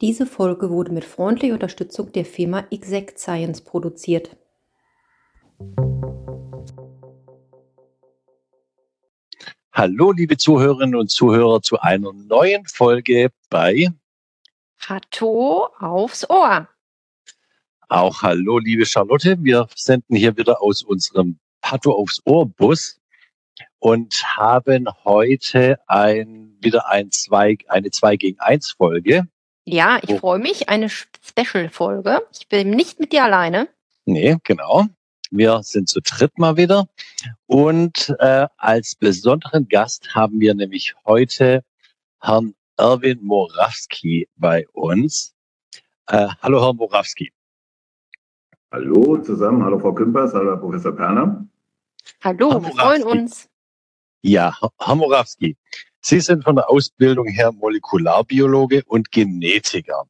Diese Folge wurde mit freundlicher Unterstützung der Firma Exact Science produziert. Hallo, liebe Zuhörerinnen und Zuhörer, zu einer neuen Folge bei Hatto aufs Ohr. Auch hallo, liebe Charlotte. Wir senden hier wieder aus unserem Hatto aufs Ohr Bus und haben heute ein, wieder ein zwei, eine 2 gegen 1 Folge. Ja, ich freue mich. Eine Special-Folge. Ich bin nicht mit dir alleine. Nee, genau. Wir sind zu dritt mal wieder. Und äh, als besonderen Gast haben wir nämlich heute Herrn Erwin Morawski bei uns. Äh, hallo, Herr Morawski. Hallo zusammen. Hallo, Frau Kümpers. Hallo, Herr Professor Perner. Hallo, wir freuen uns. Ja, Herr Morawski, Sie sind von der Ausbildung her Molekularbiologe und Genetiker.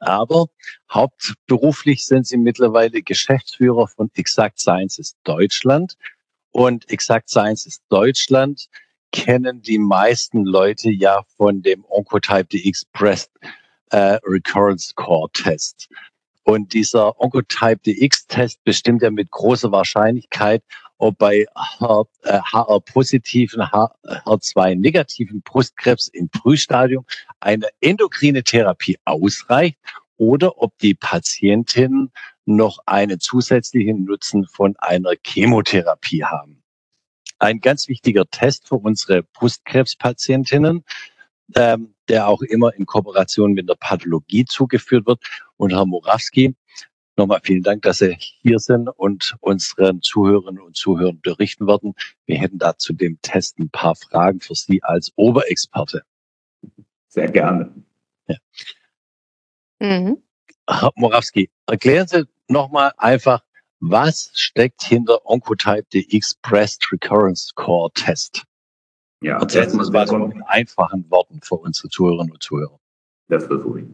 Aber hauptberuflich sind Sie mittlerweile Geschäftsführer von Exact Sciences Deutschland. Und Exact Sciences Deutschland kennen die meisten Leute ja von dem Oncotype DX Breast äh, Recurrence Core Test. Und dieser Oncotype DX-Test bestimmt ja mit großer Wahrscheinlichkeit, ob bei HR-positiven, HR2-negativen Brustkrebs im Frühstadium eine endokrine Therapie ausreicht oder ob die Patientinnen noch einen zusätzlichen Nutzen von einer Chemotherapie haben. Ein ganz wichtiger Test für unsere Brustkrebspatientinnen, ähm, der auch immer in Kooperation mit der Pathologie zugeführt wird. Und Herr Morawski, Nochmal vielen Dank, dass Sie hier sind und unseren Zuhörerinnen und Zuhörern berichten werden. Wir hätten da zu dem Test ein paar Fragen für Sie als Oberexperte. Sehr gerne. Ja. Mhm. Herr Morawski, erklären Sie nochmal einfach, was steckt hinter Oncotype DX Breast Recurrence Core Test? Ja, Erzählen Sie uns mal so in einfachen Worten für unsere Zuhörerinnen und Zuhörer. Das versuche ich.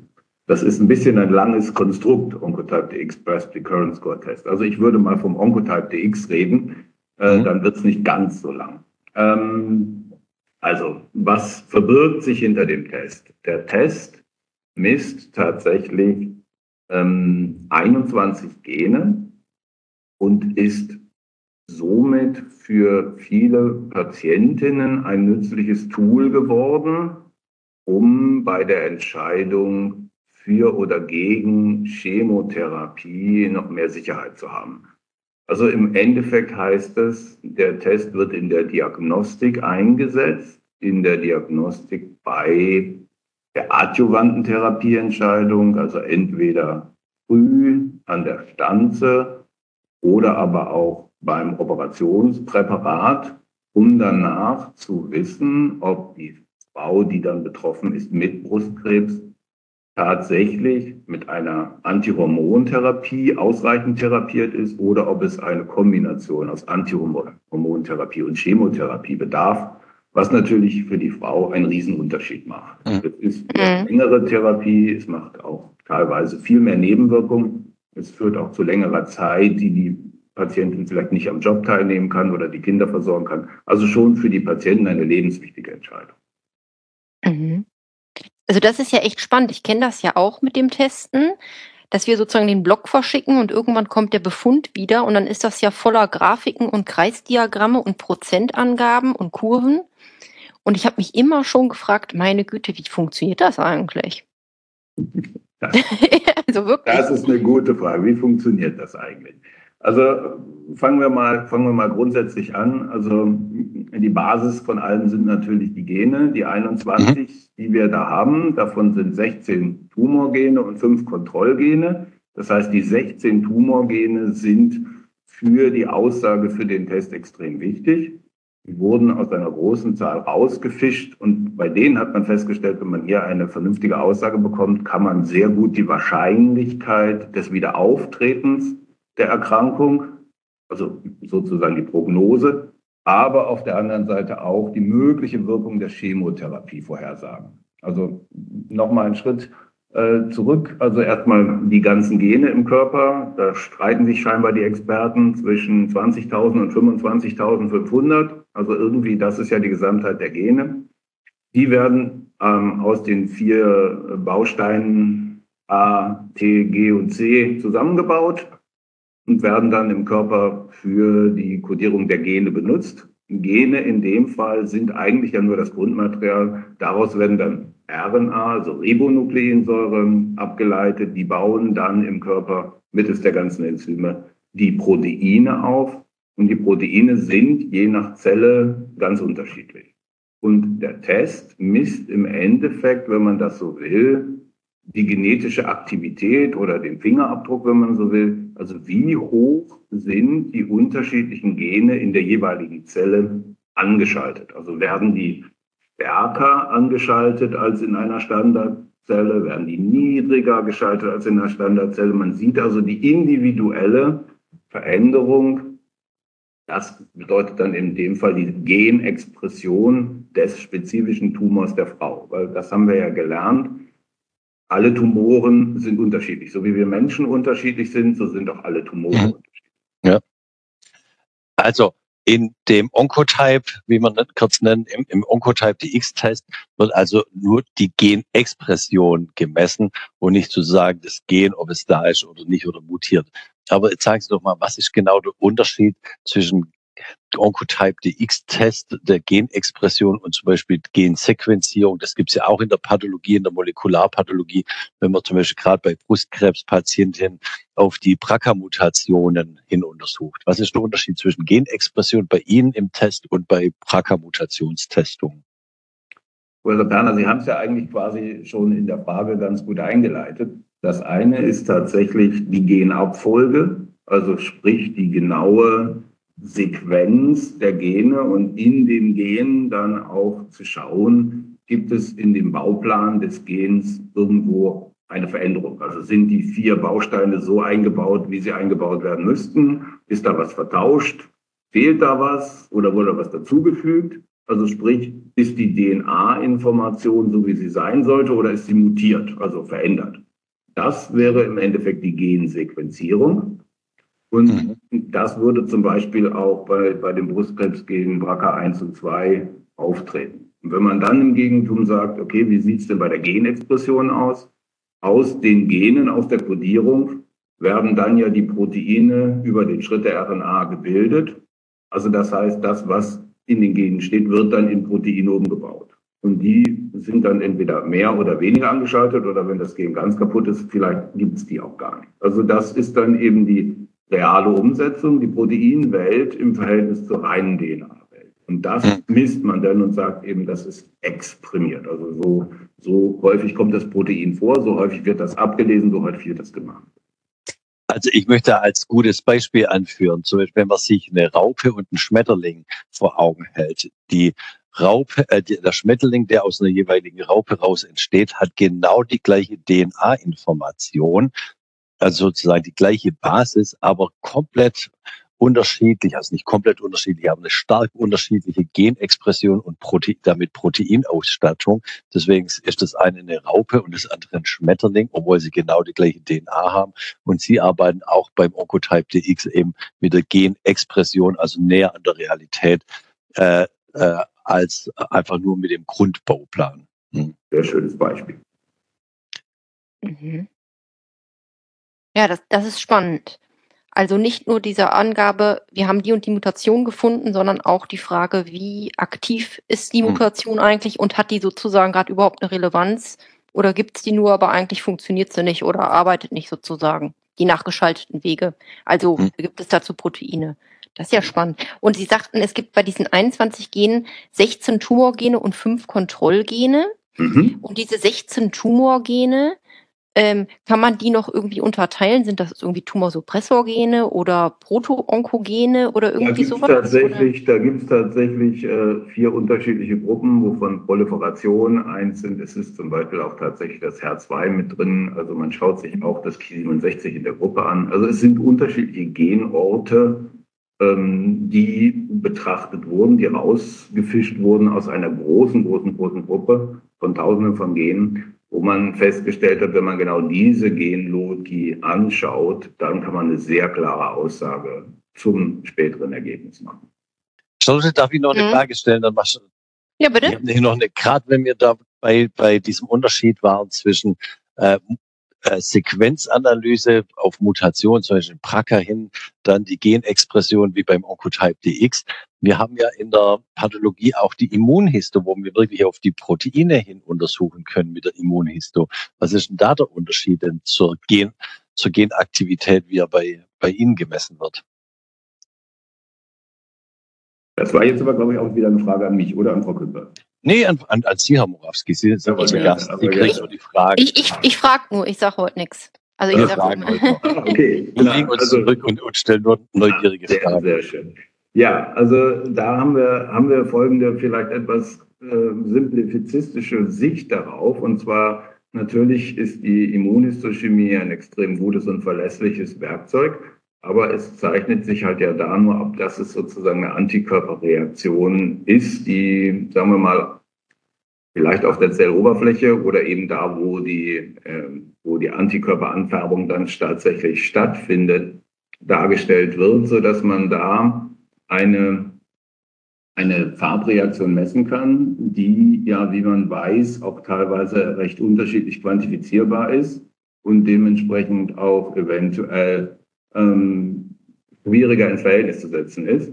Das ist ein bisschen ein langes Konstrukt, Oncotype DX Breast Recurrence Score Test. Also ich würde mal vom Oncotype DX reden, äh, mhm. dann wird es nicht ganz so lang. Ähm, also, was verbirgt sich hinter dem Test? Der Test misst tatsächlich ähm, 21 Gene und ist somit für viele Patientinnen ein nützliches Tool geworden, um bei der Entscheidung für oder gegen Chemotherapie noch mehr Sicherheit zu haben. Also im Endeffekt heißt es, der Test wird in der Diagnostik eingesetzt, in der Diagnostik bei der adjuvanten Therapieentscheidung, also entweder früh an der Stanze oder aber auch beim Operationspräparat, um danach zu wissen, ob die Frau, die dann betroffen ist mit Brustkrebs, tatsächlich mit einer Antihormontherapie ausreichend therapiert ist oder ob es eine Kombination aus Antihormontherapie und Chemotherapie bedarf, was natürlich für die Frau einen Riesenunterschied macht. Mhm. Es ist eine längere Therapie, es macht auch teilweise viel mehr Nebenwirkungen. Es führt auch zu längerer Zeit, die die Patientin vielleicht nicht am Job teilnehmen kann oder die Kinder versorgen kann. Also schon für die Patienten eine lebenswichtige Entscheidung. Mhm. Also das ist ja echt spannend. Ich kenne das ja auch mit dem Testen, dass wir sozusagen den Block verschicken und irgendwann kommt der Befund wieder und dann ist das ja voller Grafiken und Kreisdiagramme und Prozentangaben und Kurven. Und ich habe mich immer schon gefragt, meine Güte, wie funktioniert das eigentlich? Das, also wirklich. Das ist eine gute Frage. Wie funktioniert das eigentlich? Also fangen wir mal, fangen wir mal grundsätzlich an. Also die Basis von allem sind natürlich die Gene, die 21, mhm. die wir da haben. Davon sind 16 Tumorgene und 5 Kontrollgene. Das heißt, die 16 Tumorgene sind für die Aussage für den Test extrem wichtig. Die wurden aus einer großen Zahl rausgefischt und bei denen hat man festgestellt, wenn man hier eine vernünftige Aussage bekommt, kann man sehr gut die Wahrscheinlichkeit des Wiederauftretens der Erkrankung, also sozusagen die Prognose, aber auf der anderen Seite auch die mögliche Wirkung der Chemotherapie vorhersagen. Also nochmal einen Schritt äh, zurück. Also erstmal die ganzen Gene im Körper. Da streiten sich scheinbar die Experten zwischen 20.000 und 25.500. Also irgendwie, das ist ja die Gesamtheit der Gene. Die werden ähm, aus den vier Bausteinen A, T, G und C zusammengebaut und werden dann im Körper für die Kodierung der Gene benutzt. Gene in dem Fall sind eigentlich ja nur das Grundmaterial. Daraus werden dann RNA, also Ribonukleinsäuren, abgeleitet. Die bauen dann im Körper mittels der ganzen Enzyme die Proteine auf. Und die Proteine sind je nach Zelle ganz unterschiedlich. Und der Test misst im Endeffekt, wenn man das so will, die genetische Aktivität oder den Fingerabdruck, wenn man so will. Also wie hoch sind die unterschiedlichen Gene in der jeweiligen Zelle angeschaltet? Also werden die stärker angeschaltet als in einer Standardzelle, werden die niedriger geschaltet als in einer Standardzelle. Man sieht also die individuelle Veränderung. Das bedeutet dann in dem Fall die Genexpression des spezifischen Tumors der Frau, weil das haben wir ja gelernt alle Tumoren sind unterschiedlich. So wie wir Menschen unterschiedlich sind, so sind auch alle Tumore mhm. unterschiedlich. Ja. Also in dem Oncotype, wie man das kurz nennt, im, im Oncotype DX-Test wird also nur die Genexpression gemessen und nicht zu sagen, das Gen, ob es da ist oder nicht oder mutiert. Aber jetzt sagen Sie doch mal, was ist genau der Unterschied zwischen Oncotype DX-Test der Genexpression und zum Beispiel Gensequenzierung. Das gibt es ja auch in der Pathologie, in der Molekularpathologie, wenn man zum Beispiel gerade bei Brustkrebspatienten auf die BRCA-Mutationen hin untersucht. Was ist der Unterschied zwischen Genexpression bei Ihnen im Test und bei BRCA-Mutationstestungen? Professor Perner, Sie haben es ja eigentlich quasi schon in der Frage ganz gut eingeleitet. Das eine ist tatsächlich die Genabfolge, also sprich die genaue Sequenz der Gene und in den Genen dann auch zu schauen, gibt es in dem Bauplan des Gens irgendwo eine Veränderung. Also sind die vier Bausteine so eingebaut, wie sie eingebaut werden müssten? Ist da was vertauscht? Fehlt da was oder wurde was dazugefügt? Also sprich, ist die DNA-Information so, wie sie sein sollte oder ist sie mutiert, also verändert? Das wäre im Endeffekt die Gensequenzierung. Und mhm. das würde zum Beispiel auch bei, bei dem Brustkrebsgen BRCA1 und 2 auftreten. Und wenn man dann im Gegentum sagt, okay, wie sieht es denn bei der Genexpression aus? Aus den Genen, aus der Kodierung werden dann ja die Proteine über den Schritt der RNA gebildet. Also das heißt, das, was in den Genen steht, wird dann in Proteine umgebaut. Und die sind dann entweder mehr oder weniger angeschaltet oder wenn das Gen ganz kaputt ist, vielleicht gibt es die auch gar nicht. Also das ist dann eben die reale Umsetzung, die Proteinwelt im Verhältnis zur reinen DNA-Welt. Und das hm. misst man dann und sagt eben, das ist exprimiert. Also so, so häufig kommt das Protein vor, so häufig wird das abgelesen, so häufig wird das gemacht. Also ich möchte als gutes Beispiel anführen, zum Beispiel wenn man sich eine Raupe und einen Schmetterling vor Augen hält. Die Raupe, äh, der Schmetterling, der aus einer jeweiligen Raupe raus entsteht, hat genau die gleiche DNA-Information also sozusagen die gleiche Basis, aber komplett unterschiedlich, also nicht komplett unterschiedlich, aber eine stark unterschiedliche Genexpression und Protein, damit Proteinausstattung. Deswegen ist das eine eine Raupe und das andere ein Schmetterling, obwohl sie genau die gleiche DNA haben. Und sie arbeiten auch beim Oncotype DX eben mit der Genexpression, also näher an der Realität, äh, äh, als einfach nur mit dem Grundbauplan. Hm. Sehr schönes Beispiel. Mhm. Ja, das, das ist spannend. Also nicht nur diese Angabe, wir haben die und die Mutation gefunden, sondern auch die Frage, wie aktiv ist die hm. Mutation mhm. eigentlich und hat die sozusagen gerade überhaupt eine Relevanz oder gibt es die nur, aber eigentlich funktioniert sie nicht oder arbeitet nicht sozusagen, die nachgeschalteten Wege. Also mhm. gibt es dazu Proteine. Das ist ja spannend. Und Sie sagten, es gibt bei diesen 21 Genen 16 Tumorgene und 5 Kontrollgene. Mhm. Und diese 16 Tumorgene, ähm, kann man die noch irgendwie unterteilen? Sind das irgendwie Tumorsuppressorgene oder Proto-Onkogene oder irgendwie da sowas? Tatsächlich, da gibt es tatsächlich äh, vier unterschiedliche Gruppen, wovon Proliferation eins sind. Es ist zum Beispiel auch tatsächlich das HER2 mit drin. Also man schaut sich auch das Ki67 in der Gruppe an. Also es sind unterschiedliche Genorte, ähm, die betrachtet wurden, die rausgefischt wurden aus einer großen, großen, großen Gruppe von Tausenden von Genen wo man festgestellt hat, wenn man genau diese Genlogie anschaut, dann kann man eine sehr klare Aussage zum späteren Ergebnis machen. Sollte, darf ich noch eine mhm. Frage stellen? Dann machst Ja, bitte? Ich habe noch eine, gerade wenn wir da bei, bei diesem Unterschied waren zwischen äh, äh, Sequenzanalyse auf Mutation, zum Beispiel BRCA hin, dann die Genexpression wie beim Oncotype DX. Wir haben ja in der Pathologie auch die Immunhisto, wo wir wirklich auf die Proteine hin untersuchen können mit der Immunhisto. Was ist denn da der Unterschied denn zur, Gen, zur Genaktivität, wie er bei, bei Ihnen gemessen wird? Das war jetzt aber, glaube ich, auch wieder eine Frage an mich oder an Frau Küpper. Nee, an, an, an Sie, Herr Morawski. Sie sind unser ja, Gast. Sie kriegen nur die Frage. Ich, ich, ich frage nur, ich sage heute nichts. Also ich sage ah, Okay. Wir legen uns also, zurück und, und, stellen nur neugierige sehr, Fragen. Sehr schön. Ja, also da haben wir, haben wir folgende vielleicht etwas äh, simplifizistische Sicht darauf. Und zwar natürlich ist die Immunhistochemie ein extrem gutes und verlässliches Werkzeug. Aber es zeichnet sich halt ja da nur ab, dass es sozusagen eine Antikörperreaktion ist, die, sagen wir mal, vielleicht auf der Zelloberfläche oder eben da, wo die, äh, wo die Antikörperanfärbung dann tatsächlich stattfindet, dargestellt wird, so dass man da eine, eine Farbreaktion messen kann, die ja, wie man weiß, auch teilweise recht unterschiedlich quantifizierbar ist und dementsprechend auch eventuell ähm, schwieriger ins Verhältnis zu setzen ist.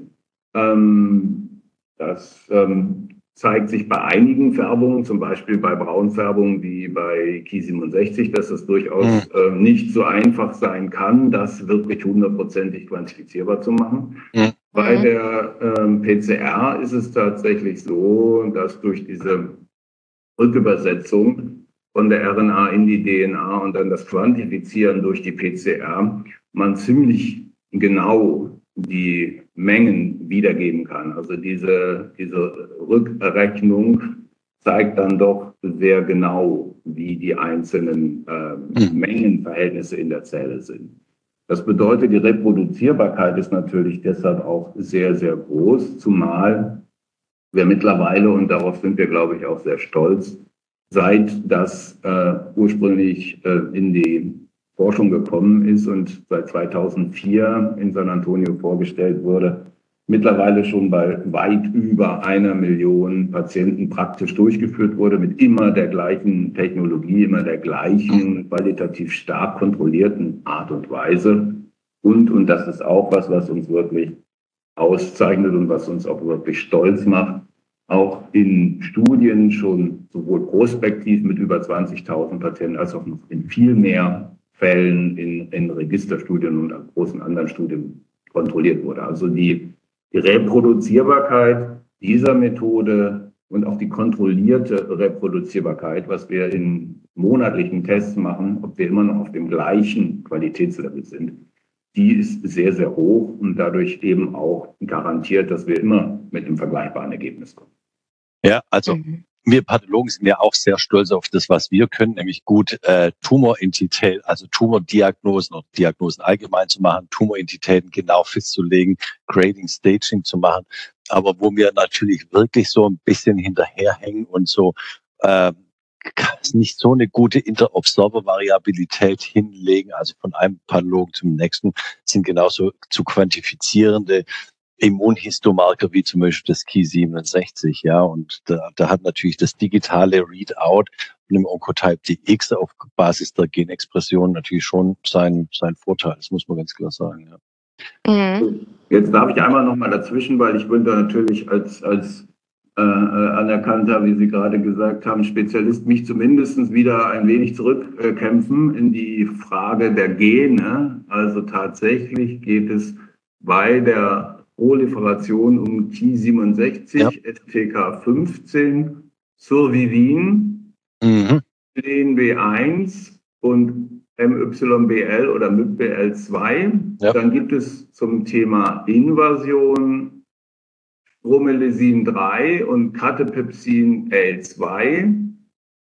Ähm, das ähm, zeigt sich bei einigen Färbungen, zum Beispiel bei Braunfärbungen wie bei Ki 67, dass es durchaus mhm. äh, nicht so einfach sein kann, das wirklich hundertprozentig quantifizierbar zu machen. Mhm. Bei der ähm, PCR ist es tatsächlich so, dass durch diese Rückübersetzung von der RNA in die DNA und dann das Quantifizieren durch die PCR man ziemlich genau die Mengen wiedergeben kann. Also diese, diese Rückrechnung zeigt dann doch sehr genau, wie die einzelnen äh, Mengenverhältnisse in der Zelle sind. Das bedeutet, die Reproduzierbarkeit ist natürlich deshalb auch sehr, sehr groß, zumal wir mittlerweile, und darauf sind wir, glaube ich, auch sehr stolz, seit das äh, ursprünglich äh, in die Forschung gekommen ist und seit 2004 in San Antonio vorgestellt wurde, mittlerweile schon bei weit über einer Million Patienten praktisch durchgeführt wurde mit immer der gleichen Technologie, immer der gleichen qualitativ stark kontrollierten Art und Weise. Und, und das ist auch was, was uns wirklich auszeichnet und was uns auch wirklich stolz macht, auch in Studien schon sowohl prospektiv mit über 20.000 Patienten als auch noch in viel mehr Fällen in, in Registerstudien und großen anderen Studien kontrolliert wurde. Also die, die Reproduzierbarkeit dieser Methode und auch die kontrollierte Reproduzierbarkeit, was wir in monatlichen Tests machen, ob wir immer noch auf dem gleichen Qualitätslevel sind, die ist sehr, sehr hoch und dadurch eben auch garantiert, dass wir immer mit einem vergleichbaren Ergebnis kommen. Ja, also mhm wir Pathologen sind ja auch sehr stolz auf das, was wir können, nämlich gut äh, Tumorentität, also Tumordiagnosen oder Diagnosen allgemein zu machen, Tumorentitäten genau festzulegen, Grading, Staging zu machen. Aber wo wir natürlich wirklich so ein bisschen hinterherhängen und so äh, nicht so eine gute Interobserver-Variabilität hinlegen, also von einem Pathologen zum nächsten, sind genauso zu quantifizierende Immunhistomarker wie zum Beispiel das Ki67, ja, und da, da hat natürlich das digitale Readout von dem Oncotype DX auf Basis der Genexpression natürlich schon seinen, seinen Vorteil, das muss man ganz klar sagen, ja. Mhm. Jetzt darf ich einmal noch mal dazwischen, weil ich bin da natürlich als, als äh, äh anerkannter, wie Sie gerade gesagt haben, Spezialist, mich zumindest wieder ein wenig zurückkämpfen in die Frage der Gene. Also tatsächlich geht es bei der Proliferation um T67, ja. STK15, Survivin, mhm. B1 und MYBL oder MYBL2. Ja. Dann gibt es zum Thema Invasion Bromelasin 3 und Catepepsin L2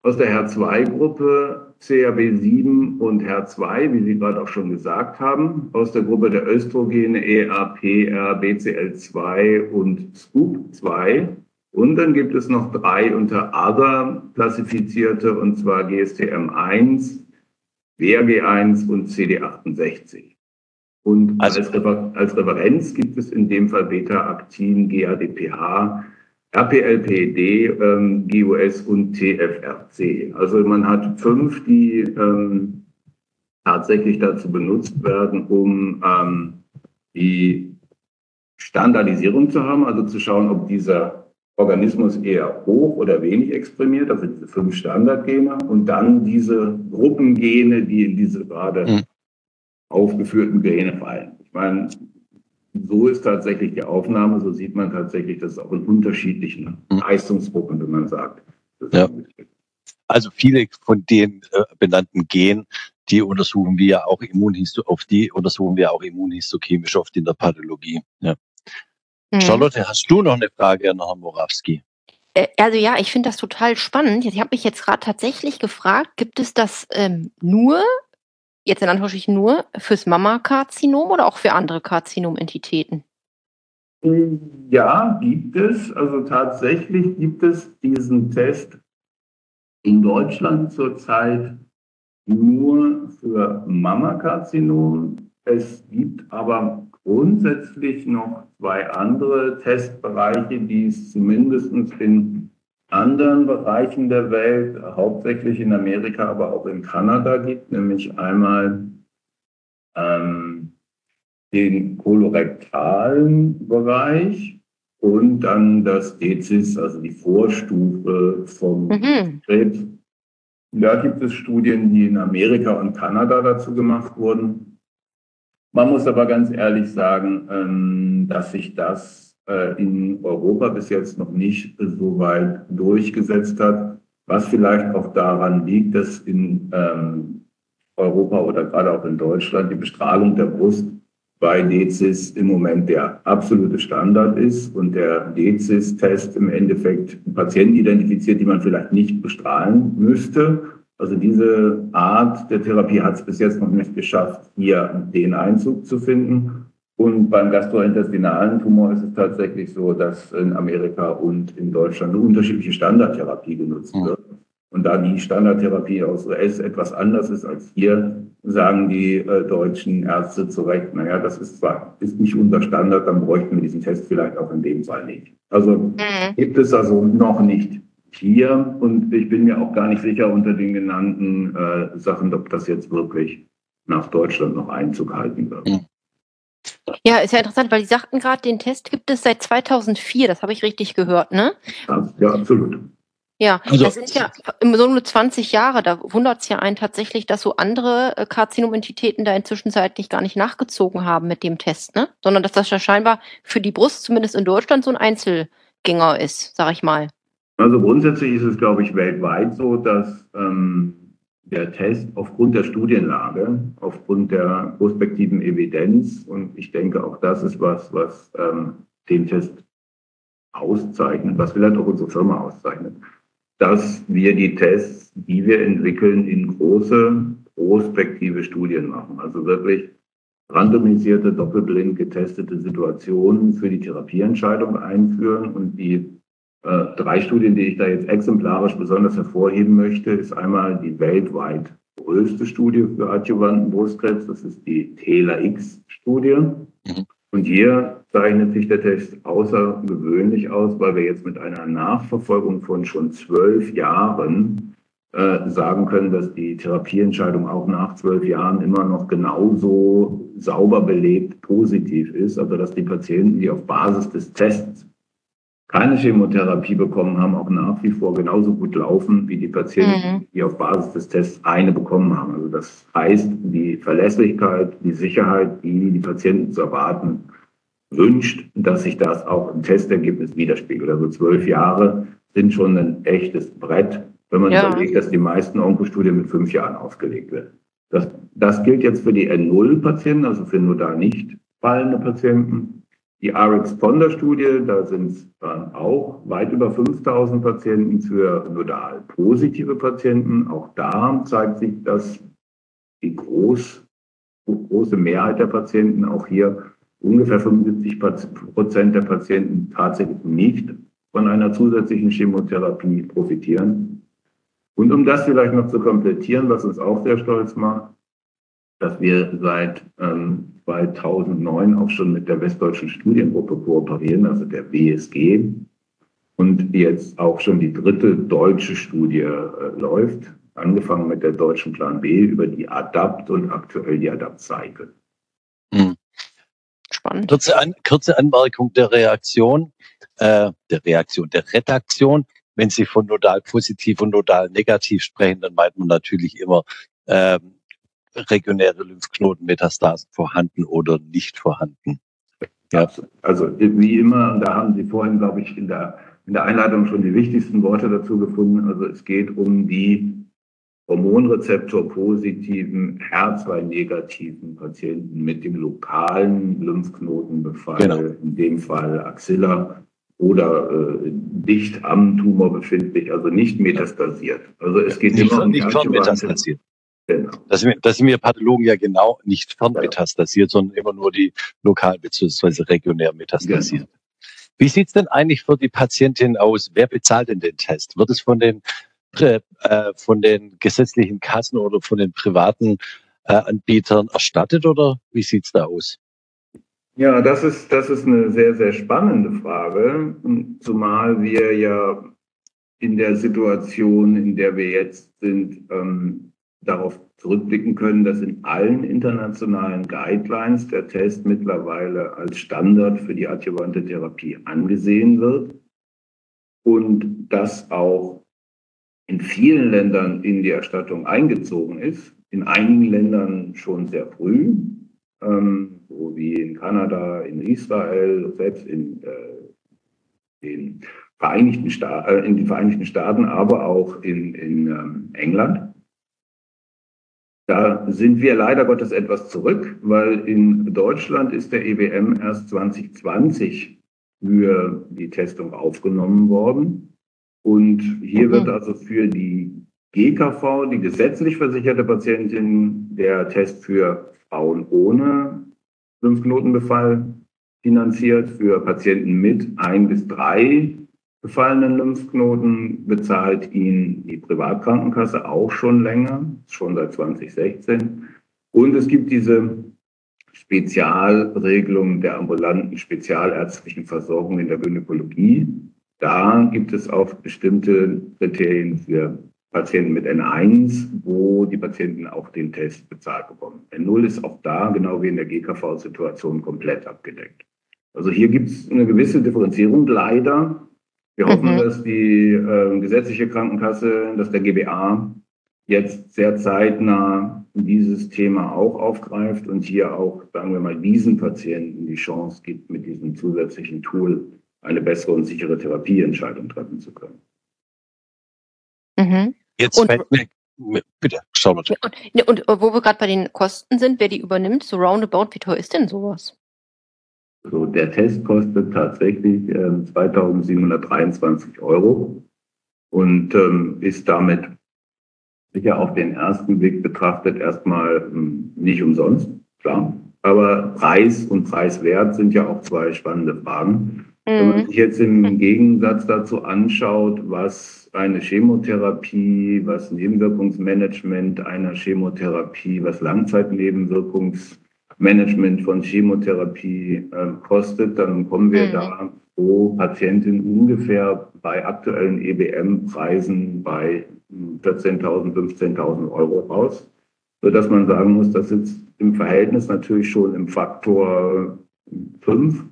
aus der HER2-Gruppe CRB7 und HER2, wie Sie gerade auch schon gesagt haben, aus der Gruppe der Östrogene EAPR, BCL2 und SCOOP2. Und dann gibt es noch drei unter Other klassifizierte, und zwar GSTM1, WRG1 und CD68. Und also, als, Refer als, Referenz gibt es in dem Fall Beta-Actin GADPH RPLPD, ähm, GUS und TFRC. Also man hat fünf, die ähm, tatsächlich dazu benutzt werden, um ähm, die Standardisierung zu haben, also zu schauen, ob dieser Organismus eher hoch oder wenig exprimiert, also diese fünf Standardgene und dann diese Gruppengene, die in diese gerade mhm. aufgeführten Gene fallen. Ich meine, so ist tatsächlich die Aufnahme, so sieht man tatsächlich, dass es auch in unterschiedlichen mhm. Leistungsgruppen, wenn man sagt. Ja. Also viele von den äh, benannten Genen, die untersuchen wir auch Immunhisto auf die untersuchen wir auch immunhistochemisch oft in der Pathologie. Ja. Mhm. Charlotte, hast du noch eine Frage an Herrn Morawski? Äh, also ja, ich finde das total spannend. Ich habe mich jetzt gerade tatsächlich gefragt, gibt es das ähm, nur, jetzt in Anführungsstrichen nur, fürs Mammakarzinom oder auch für andere Karzinomentititäten? Ja, gibt es. Also tatsächlich gibt es diesen Test in Deutschland zurzeit nur für Mammakarzinom. Es gibt aber grundsätzlich noch zwei andere Testbereiche, die es zumindest in anderen Bereichen der Welt, hauptsächlich in Amerika, aber auch in Kanada gibt, nämlich einmal ähm, den kolorektalen Bereich und dann das Dezis, also die Vorstufe vom mhm. Krebs. Da gibt es Studien, die in Amerika und Kanada dazu gemacht wurden. Man muss aber ganz ehrlich sagen, ähm, dass sich das in Europa bis jetzt noch nicht so weit durchgesetzt hat, was vielleicht auch daran liegt, dass in ähm, Europa oder gerade auch in Deutschland die Bestrahlung der Brust bei Dezis im Moment der absolute Standard ist und der Dezis-Test im Endeffekt Patienten identifiziert, die man vielleicht nicht bestrahlen müsste also diese Art der Therapie hat es bis jetzt noch nicht geschafft, hier den Einzug zu finden. Und beim gastrointestinalen Tumor ist es tatsächlich so, dass in Amerika und in Deutschland eine unterschiedliche Standardtherapie genutzt wird. Und da die Standardtherapie aus US etwas anders ist als hier, sagen die äh, deutschen Ärzte zu Recht, naja, das ist zwar ist nicht unser Standard, dann bräuchten wir diesen Test vielleicht auch in dem Fall nicht. Also mhm. gibt es also noch nicht hier und ich bin mir auch gar nicht sicher unter den genannten äh, Sachen, ob das jetzt wirklich nach Deutschland noch Einzug halten wird. Ja, ist ja interessant, weil die sagten gerade, den Test gibt es seit 2004, das habe ich richtig gehört, ne? Ja, absolut. Ja, also, das sind ja so nur 20 Jahre, da wundert es ja einen tatsächlich, dass so andere äh, Karzinomentititäten da inzwischen zeitlich gar nicht nachgezogen haben mit dem Test, ne? Sondern dass das ja scheinbar für die Brust zumindest in Deutschland so ein Einzelgänger ist, sag ich mal. Also grundsätzlich ist es, glaube ich, weltweit so, dass ähm, der Test aufgrund der Studienlage, aufgrund der prospektiven Evidenz, und ich denke auch das ist was, was ähm, den Test auszeichnet, was vielleicht auch unsere Firma auszeichnet, dass wir die Tests, die wir entwickeln, in große prospektive Studien machen. Also wirklich randomisierte, doppelblind getestete Situationen für die Therapieentscheidung einführen und die drei Studien, die ich da jetzt exemplarisch besonders hervorheben möchte, ist einmal die weltweit größte Studie für adjuvanten Brustkrebs. Das ist die TELA-X-Studie. Mhm. Und hier zeichnet sich der Test außergewöhnlich aus, weil wir jetzt mit einer Nachverfolgung von schon zwölf Jahren äh, sagen können, dass die Therapieentscheidung auch nach zwölf Jahren immer noch genauso sauber belegt positiv ist. Also dass die Patienten, die auf Basis des Tests keine Chemotherapie bekommen haben, auch nach wie vor genauso gut laufen wie die Patienten, mhm. die auf Basis des Tests eine bekommen haben. Also das heißt, die Verlässlichkeit, die Sicherheit, die die Patienten zu erwarten wünscht, dass sich das auch im Testergebnis widerspiegelt. Also zwölf Jahre sind schon ein echtes Brett, wenn man ja. überlegt, dass die meisten Onkostudien mit fünf Jahren ausgelegt werden. Das, das gilt jetzt für die N0-Patienten, also für nur da nicht fallende Patienten. Die RX-Ponder-Studie, da sind es dann auch weit über 5000 Patienten für nodal positive Patienten. Auch da zeigt sich, dass die groß, große Mehrheit der Patienten, auch hier ungefähr 75 Prozent der Patienten tatsächlich nicht von einer zusätzlichen Chemotherapie profitieren. Und um das vielleicht noch zu komplettieren, was uns auch sehr stolz macht, dass wir seit ähm, 2009 auch schon mit der Westdeutschen Studiengruppe kooperieren, also der WSG. und jetzt auch schon die dritte deutsche Studie äh, läuft, angefangen mit der deutschen Plan B über die ADAPT und aktuell die ADAPT-Cycle. Hm. Spannend. Kurze, An kurze Anmerkung der Reaktion, äh, der Reaktion, der Redaktion. Wenn Sie von nodal positiv und nodal negativ sprechen, dann meint man natürlich immer ähm, regionäre Lymphknotenmetastasen vorhanden oder nicht vorhanden. Ja. Also wie immer, da haben Sie vorhin, glaube ich, in der, in der Einleitung schon die wichtigsten Worte dazu gefunden. Also es geht um die Hormonrezeptor-positiven, HER2-negativen Patienten mit dem lokalen Lymphknotenbefall, genau. in dem Fall Axilla oder äh, dicht am Tumor befindlich, also nicht metastasiert. Also es geht nicht, immer um nicht die metastasiert. Genau. Das, sind wir, das sind wir Pathologen ja genau nicht fernmetastasiert, ja. sondern immer nur die lokal bzw. regionär metastasiert. Genau. Wie sieht's denn eigentlich für die Patientin aus? Wer bezahlt denn den Test? Wird es von den, äh, von den gesetzlichen Kassen oder von den privaten äh, Anbietern erstattet oder wie sieht's da aus? Ja, das ist, das ist eine sehr, sehr spannende Frage, zumal wir ja in der Situation, in der wir jetzt sind, ähm, darauf zurückblicken können, dass in allen internationalen Guidelines der Test mittlerweile als Standard für die adjuvante Therapie angesehen wird und das auch in vielen Ländern in die Erstattung eingezogen ist, in einigen Ländern schon sehr früh, ähm, so wie in Kanada, in Israel, selbst in äh, den Vereinigten, Sta äh, in den Vereinigten Staaten, aber auch in, in ähm, England. Da sind wir leider Gottes etwas zurück, weil in Deutschland ist der EWM erst 2020 für die Testung aufgenommen worden. Und hier okay. wird also für die GKV, die gesetzlich versicherte Patientin, der Test für Frauen ohne Lymphknotenbefall finanziert, für Patienten mit ein bis drei gefallenen Lymphknoten bezahlt ihn die Privatkrankenkasse auch schon länger, schon seit 2016. Und es gibt diese Spezialregelung der ambulanten spezialärztlichen Versorgung in der Gynäkologie. Da gibt es auch bestimmte Kriterien für Patienten mit N1, wo die Patienten auch den Test bezahlt bekommen. N0 ist auch da, genau wie in der GKV-Situation, komplett abgedeckt. Also hier gibt es eine gewisse Differenzierung leider. Wir hoffen, mhm. dass die äh, gesetzliche Krankenkasse, dass der GBA jetzt sehr zeitnah dieses Thema auch aufgreift und hier auch, sagen wir mal, diesen Patienten die Chance gibt, mit diesem zusätzlichen Tool eine bessere und sichere Therapieentscheidung treffen zu können. Mhm. Jetzt und, fällt mir, bitte, schau mal. Und, und, und wo wir gerade bei den Kosten sind, wer die übernimmt, so roundabout, wie teuer ist denn sowas? So, der Test kostet tatsächlich äh, 2723 Euro und ähm, ist damit sicher auf den ersten Blick betrachtet erstmal ähm, nicht umsonst, klar. Aber Preis und Preiswert sind ja auch zwei spannende Fragen. Wenn man mhm. sich jetzt im Gegensatz dazu anschaut, was eine Chemotherapie, was Nebenwirkungsmanagement einer Chemotherapie, was Langzeitnebenwirkungs Management von Chemotherapie äh, kostet, dann kommen wir mhm. da pro Patientin ungefähr bei aktuellen EBM-Preisen bei 14.000, 15.000 Euro raus, sodass man sagen muss, das ist im Verhältnis natürlich schon im Faktor 5.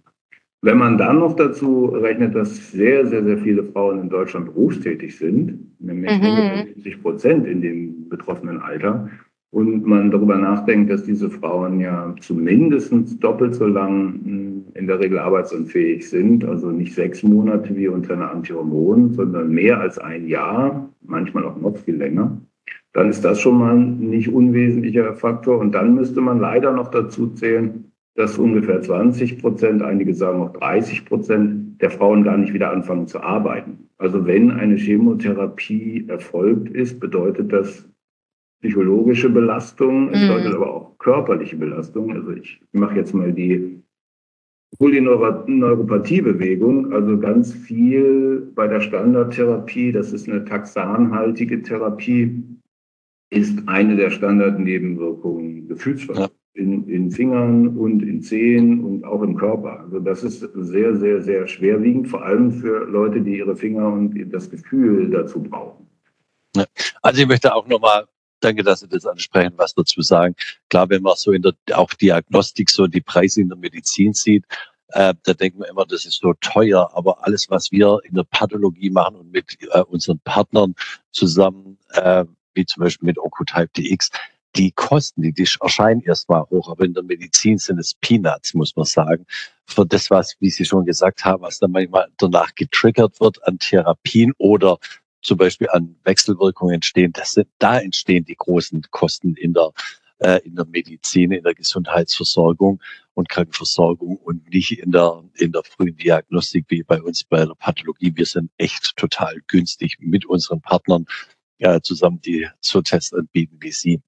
Wenn man dann noch dazu rechnet, dass sehr, sehr, sehr viele Frauen in Deutschland berufstätig sind, nämlich mhm. 70 Prozent in dem betroffenen Alter, und man darüber nachdenkt, dass diese Frauen ja zumindest doppelt so lang hm, in der Regel arbeitsunfähig sind, also nicht sechs Monate wie unter einer Antihormon, sondern mehr als ein Jahr, manchmal auch noch viel länger, dann ist das schon mal ein nicht unwesentlicher Faktor. Und dann müsste man leider noch dazu zählen, dass ungefähr 20 Prozent, einige sagen auch 30 Prozent der Frauen gar nicht wieder anfangen zu arbeiten. Also wenn eine Chemotherapie erfolgt ist, bedeutet das psychologische Belastung, es mhm. bedeutet aber auch körperliche Belastung. Also ich mache jetzt mal die Polyneuropathie-Bewegung, also ganz viel bei der Standardtherapie, das ist eine taxanhaltige Therapie, ist eine der Standardnebenwirkungen Gefühlsverlust. In, in den Fingern und in Zehen und auch im Körper. Also das ist sehr, sehr, sehr schwerwiegend, vor allem für Leute, die ihre Finger und das Gefühl dazu brauchen. Also ich möchte auch nochmal Danke, dass Sie das ansprechen, was dazu sagen. Klar, wenn man so in der auch Diagnostik so die Preise in der Medizin sieht, äh, da denken wir immer, das ist so teuer. Aber alles, was wir in der Pathologie machen und mit äh, unseren Partnern zusammen, äh, wie zum Beispiel mit Oncotype DX, die Kosten, die, die erscheinen erstmal hoch, aber in der Medizin sind es Peanuts, muss man sagen. Für das, was, wie Sie schon gesagt haben, was dann manchmal danach getriggert wird an Therapien oder zum Beispiel an Wechselwirkungen entstehen, das sind, da entstehen die großen Kosten in der, äh, in der Medizin, in der Gesundheitsversorgung und Krankenversorgung und nicht in der, in der frühen Diagnostik wie bei uns bei der Pathologie. Wir sind echt total günstig mit unseren Partnern äh, zusammen, die so Tests anbieten wie Sie.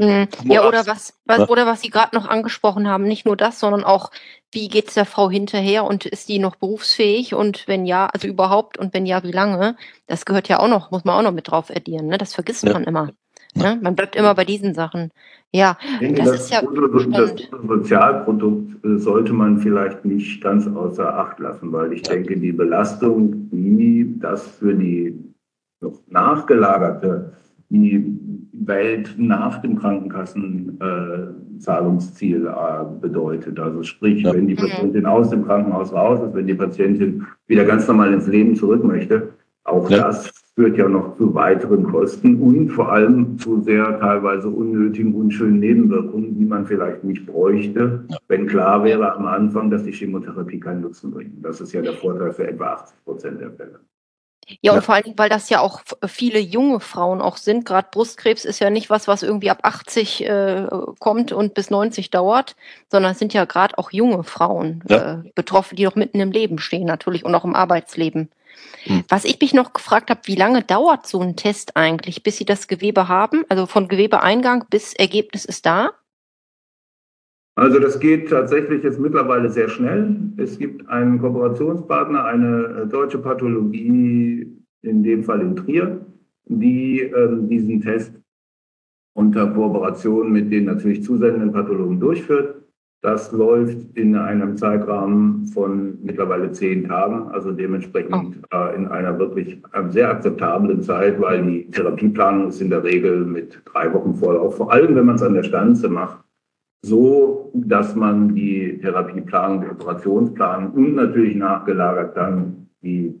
Mhm. Ja, oder was, was, oder was Sie gerade noch angesprochen haben, nicht nur das, sondern auch, wie geht es der Frau hinterher und ist die noch berufsfähig und wenn ja, also überhaupt und wenn ja, wie lange? Das gehört ja auch noch, muss man auch noch mit drauf addieren, ne? Das vergisst ja. man immer. Ne? Man bleibt immer bei diesen Sachen. Ja, denke, das, das, ist ja das Sozialprodukt äh, sollte man vielleicht nicht ganz außer Acht lassen, weil ich denke, die Belastung, die das für die noch nachgelagerte die Welt nach dem Krankenkassenzahlungsziel äh, bedeutet. Also sprich, ja. wenn die Patientin aus dem Krankenhaus raus ist, wenn die Patientin wieder ganz normal ins Leben zurück möchte, auch ja. das führt ja noch zu weiteren Kosten und vor allem zu sehr teilweise unnötigen, unschönen Nebenwirkungen, die man vielleicht nicht bräuchte, ja. wenn klar wäre am Anfang, dass die Chemotherapie keinen Nutzen bringt. Das ist ja der Vorteil für etwa 80 Prozent der Fälle. Ja, und ja. vor allen Dingen, weil das ja auch viele junge Frauen auch sind. Gerade Brustkrebs ist ja nicht was, was irgendwie ab 80 äh, kommt und bis 90 dauert, sondern es sind ja gerade auch junge Frauen ja. äh, betroffen, die noch mitten im Leben stehen natürlich und auch im Arbeitsleben. Hm. Was ich mich noch gefragt habe, wie lange dauert so ein Test eigentlich, bis Sie das Gewebe haben? Also von Gewebeeingang bis Ergebnis ist da? Also das geht tatsächlich jetzt mittlerweile sehr schnell. Es gibt einen Kooperationspartner, eine äh, deutsche Pathologie, in dem Fall in Trier, die ähm, diesen Test unter Kooperation mit den natürlich zusendenden Pathologen durchführt. Das läuft in einem Zeitrahmen von mittlerweile zehn Tagen, also dementsprechend oh. äh, in einer wirklich äh, sehr akzeptablen Zeit, weil die Therapieplanung ist in der Regel mit drei Wochen Vorlauf, vor allem wenn man es an der Stanze macht so, dass man die Therapieplanung, die Operationsplanung und natürlich nachgelagert dann die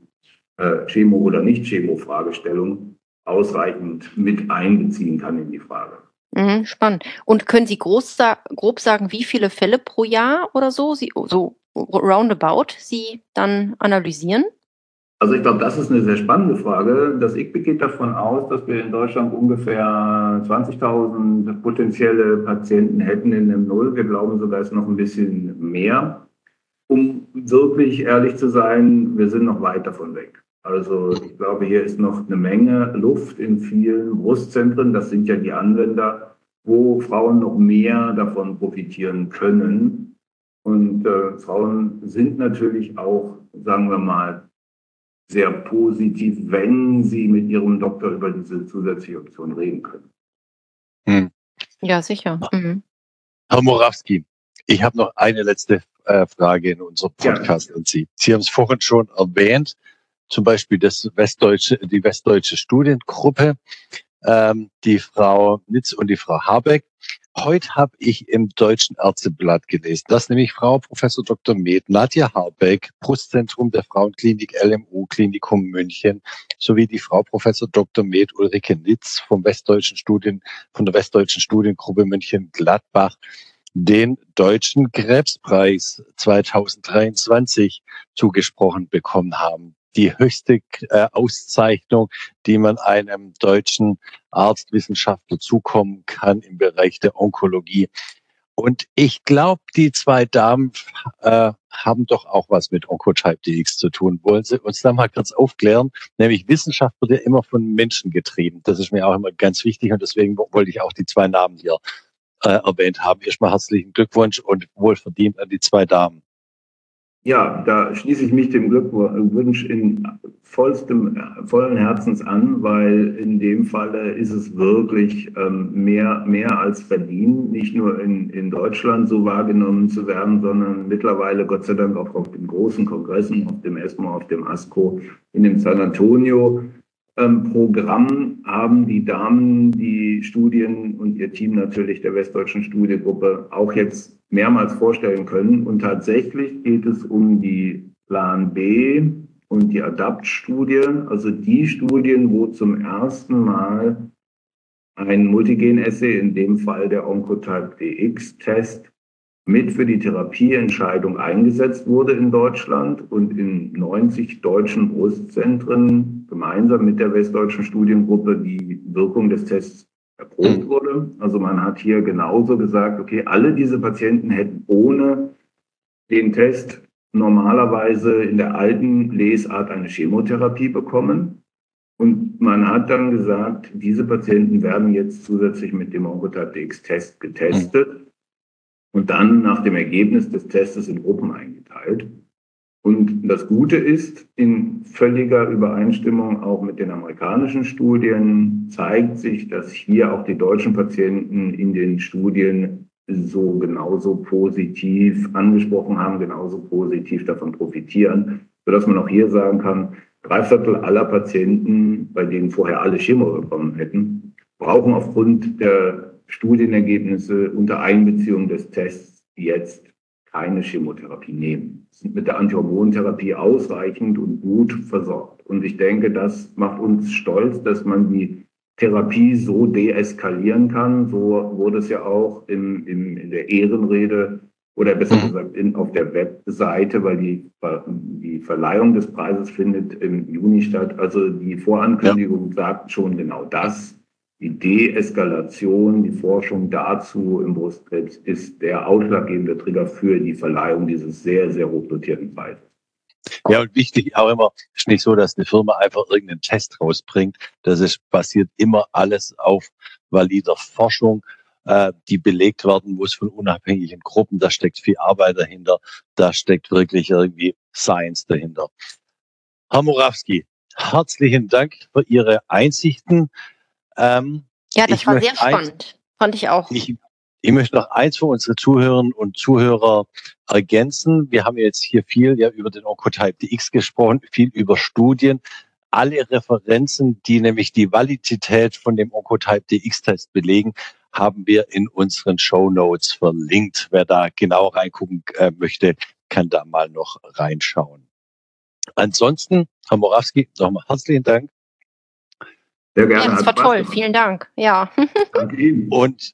äh, Chemo- oder Nicht-Chemo-Fragestellung ausreichend mit einbeziehen kann in die Frage. Mhm, spannend. Und können Sie groß, grob sagen, wie viele Fälle pro Jahr oder so, Sie, so roundabout, Sie dann analysieren? Also ich glaube, das ist eine sehr spannende Frage. Das ICBIC geht davon aus, dass wir in Deutschland ungefähr 20.000 potenzielle Patienten hätten in dem Null. Wir glauben sogar, es ist noch ein bisschen mehr. Um wirklich ehrlich zu sein, wir sind noch weit davon weg. Also ich glaube, hier ist noch eine Menge Luft in vielen Brustzentren. Das sind ja die Anwender, wo Frauen noch mehr davon profitieren können. Und äh, Frauen sind natürlich auch, sagen wir mal, sehr positiv, wenn Sie mit Ihrem Doktor über diese zusätzliche Option reden können. Hm. Ja, sicher. Mhm. Herr Morawski, ich habe noch eine letzte äh, Frage in unserem Podcast ja. an Sie. Sie haben es vorhin schon erwähnt, zum Beispiel das Westdeutsche, die Westdeutsche Studiengruppe, ähm, die Frau Nitz und die Frau Habeck Heute habe ich im Deutschen Ärzteblatt gelesen, dass nämlich Frau Professor Dr. Med, Nadja Harbeck, Brustzentrum der Frauenklinik LMU Klinikum München, sowie die Frau Professor Dr. Med Ulrike Nitz vom Westdeutschen Studien, von der Westdeutschen Studiengruppe München Gladbach den Deutschen Krebspreis 2023 zugesprochen bekommen haben die höchste äh, Auszeichnung, die man einem deutschen Arztwissenschaftler zukommen kann im Bereich der Onkologie. Und ich glaube, die zwei Damen äh, haben doch auch was mit Oncotype DX zu tun. Wollen Sie uns da mal kurz aufklären? Nämlich Wissenschaft wird ja immer von Menschen getrieben. Das ist mir auch immer ganz wichtig und deswegen wollte ich auch die zwei Namen hier äh, erwähnt haben. Erstmal herzlichen Glückwunsch und wohlverdient an die zwei Damen. Ja, da schließe ich mich dem Glückwunsch in vollstem, vollen Herzens an, weil in dem Falle ist es wirklich ähm, mehr, mehr als verdient, nicht nur in, in Deutschland so wahrgenommen zu werden, sondern mittlerweile Gott sei Dank auch auf den großen Kongressen, auf dem ESMO, auf dem ASCO, in dem San Antonio ähm, Programm haben die Damen, die Studien und ihr Team natürlich der Westdeutschen Studiegruppe auch jetzt mehrmals vorstellen können. Und tatsächlich geht es um die Plan B und die Adapt-Studie, also die Studien, wo zum ersten Mal ein Multigen-Assay, in dem Fall der Oncotype DX-Test, mit für die Therapieentscheidung eingesetzt wurde in Deutschland und in 90 deutschen Brustzentren gemeinsam mit der westdeutschen Studiengruppe die Wirkung des Tests erprobt wurde. Also man hat hier genauso gesagt, okay, alle diese Patienten hätten ohne den Test normalerweise in der alten Lesart eine Chemotherapie bekommen. Und man hat dann gesagt, diese Patienten werden jetzt zusätzlich mit dem Oncotype DX-Test getestet und dann nach dem Ergebnis des Testes in Gruppen eingeteilt. Und das Gute ist, in völliger Übereinstimmung auch mit den amerikanischen Studien zeigt sich, dass hier auch die deutschen Patienten in den Studien so genauso positiv angesprochen haben, genauso positiv davon profitieren, sodass man auch hier sagen kann, drei Viertel aller Patienten, bei denen vorher alle Chemo bekommen hätten, brauchen aufgrund der Studienergebnisse unter Einbeziehung des Tests jetzt keine Chemotherapie nehmen. Sind mit der Antihormontherapie ausreichend und gut versorgt. Und ich denke, das macht uns stolz, dass man die Therapie so deeskalieren kann. So wurde es ja auch im, im, in der Ehrenrede oder besser mhm. gesagt in, auf der Webseite, weil die, die Verleihung des Preises findet im Juni statt. Also die Vorankündigung ja. sagt schon genau das die Deeskalation, die Forschung dazu im Brustkrebs ist der ausschlaggebende Trigger für die Verleihung dieses sehr, sehr hoch dotierten Preises. Ja, und wichtig auch immer, ist nicht so, dass eine Firma einfach irgendeinen Test rausbringt. Das ist basiert immer alles auf valider Forschung, äh, die belegt werden muss von unabhängigen Gruppen. Da steckt viel Arbeit dahinter. Da steckt wirklich irgendwie Science dahinter. Herr Morawski, herzlichen Dank für Ihre Einsichten. Ähm, ja, das war sehr spannend. Eins, Fand ich auch. Ich, ich möchte noch eins für unsere Zuhörerinnen und Zuhörer ergänzen. Wir haben jetzt hier viel ja über den Oncotype DX gesprochen, viel über Studien. Alle Referenzen, die nämlich die Validität von dem Oncotype DX-Test belegen, haben wir in unseren Show Notes verlinkt. Wer da genau reingucken äh, möchte, kann da mal noch reinschauen. Ansonsten, Herr Morawski, nochmal herzlichen Dank sehr gerne. Ja, das war toll. Gemacht. Vielen Dank. Ja. Danke Ihnen. Und,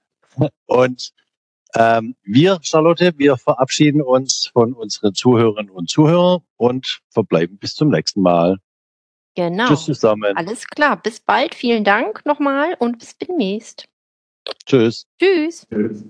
und ähm, wir, Charlotte, wir verabschieden uns von unseren Zuhörerinnen und Zuhörern und verbleiben bis zum nächsten Mal. Genau. Tschüss zusammen. Alles klar. Bis bald. Vielen Dank nochmal und bis demnächst. Tschüss. Tschüss. Tschüss.